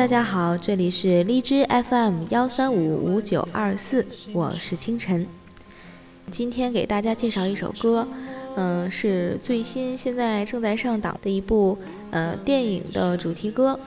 大家好，这里是荔枝 FM 幺三五五九二四，我是清晨。今天给大家介绍一首歌，嗯，是最新现在正在上档的一部呃电影的主题歌，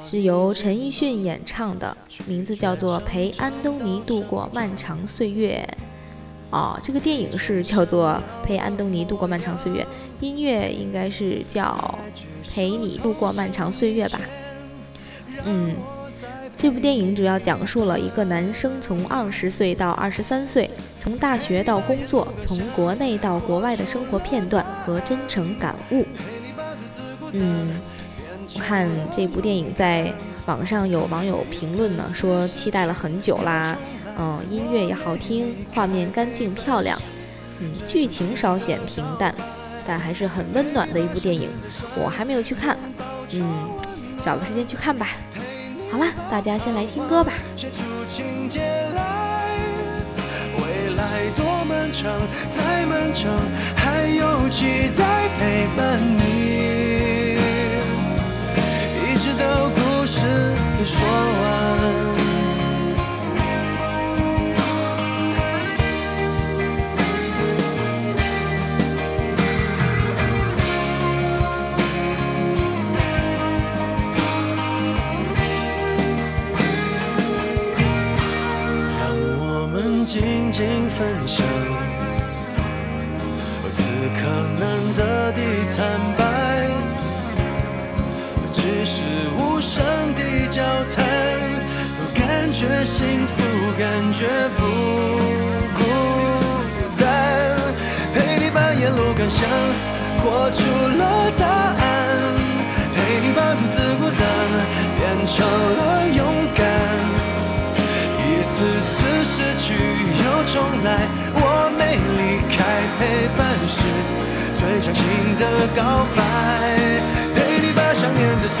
是由陈奕迅演唱的，名字叫做《陪安东尼度过漫长岁月》。哦，这个电影是叫做《陪安东尼度过漫长岁月》，音乐应该是叫《陪你度过漫长岁月》吧。嗯，这部电影主要讲述了一个男生从二十岁到二十三岁，从大学到工作，从国内到国外的生活片段和真诚感悟。嗯，我看这部电影在网上有网友评论呢，说期待了很久啦。嗯，音乐也好听，画面干净漂亮。嗯，剧情稍显平淡，但还是很温暖的一部电影。我还没有去看，嗯，找个时间去看吧。好了，大家先来听歌吧。写出情节来，未来多漫长，再漫长，还有期待陪伴你，一直到故事给说完。分享，此刻难得的坦白，只是无声的交谈，感觉幸福，感觉不孤单，陪你把沿路感想活出了来，我没离开，陪伴是最长情的告白。陪你把想念的酸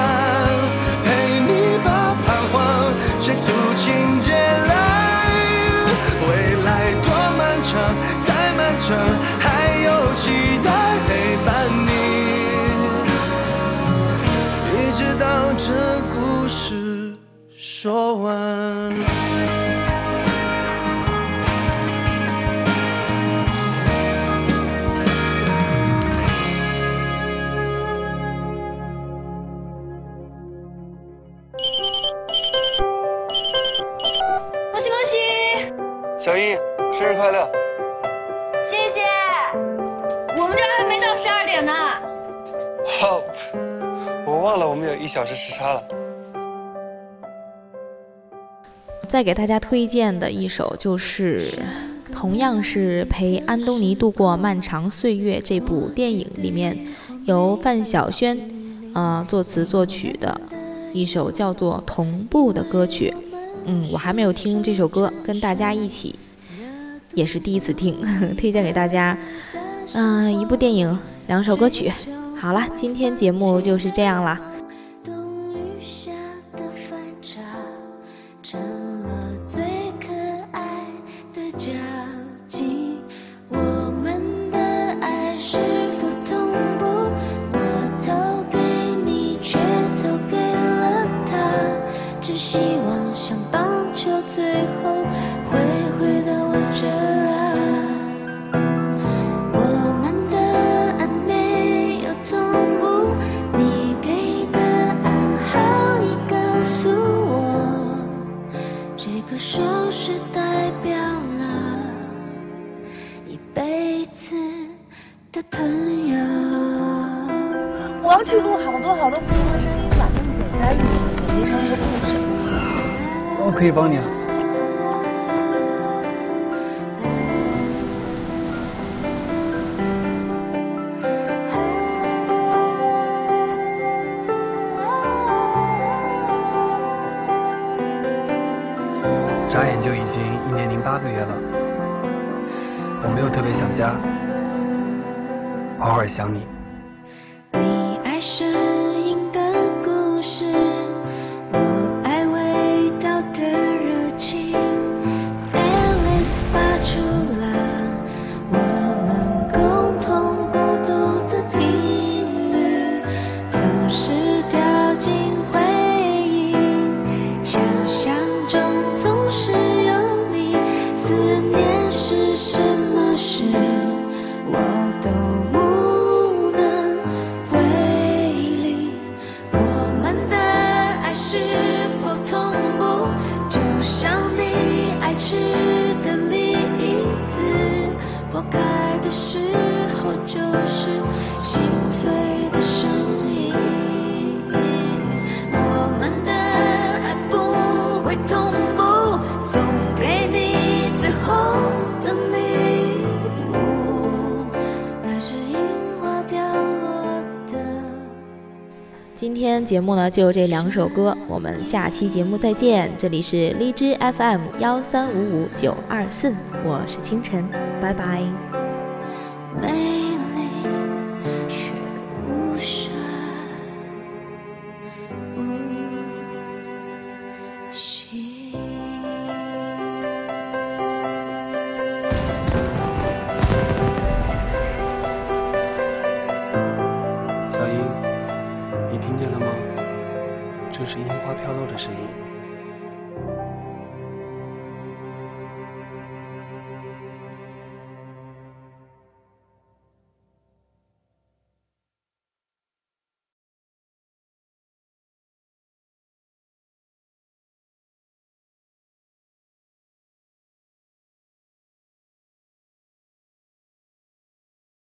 这故事说完。もしもし，小一，生日快乐！ 忘了我们有一小时时差了。再给大家推荐的一首就是，同样是陪安东尼度过漫长岁月这部电影里面由范晓萱呃作词作曲的一首叫做《同步》的歌曲。嗯，我还没有听这首歌，跟大家一起也是第一次听，推荐给大家。嗯、一部电影，两首歌曲。好了，今天节目就是这样了。我要去录好多好多不同的声音，把它们剪在一起，剪辑成一个故事。我可以帮你啊。眨眼就已经一年零八个月了，我没有特别想家，偶尔想你。深。今天节目呢就这两首歌，我们下期节目再见。这里是荔枝 FM 幺三五五九二四，我是清晨，拜拜。是樱花飘落的声音。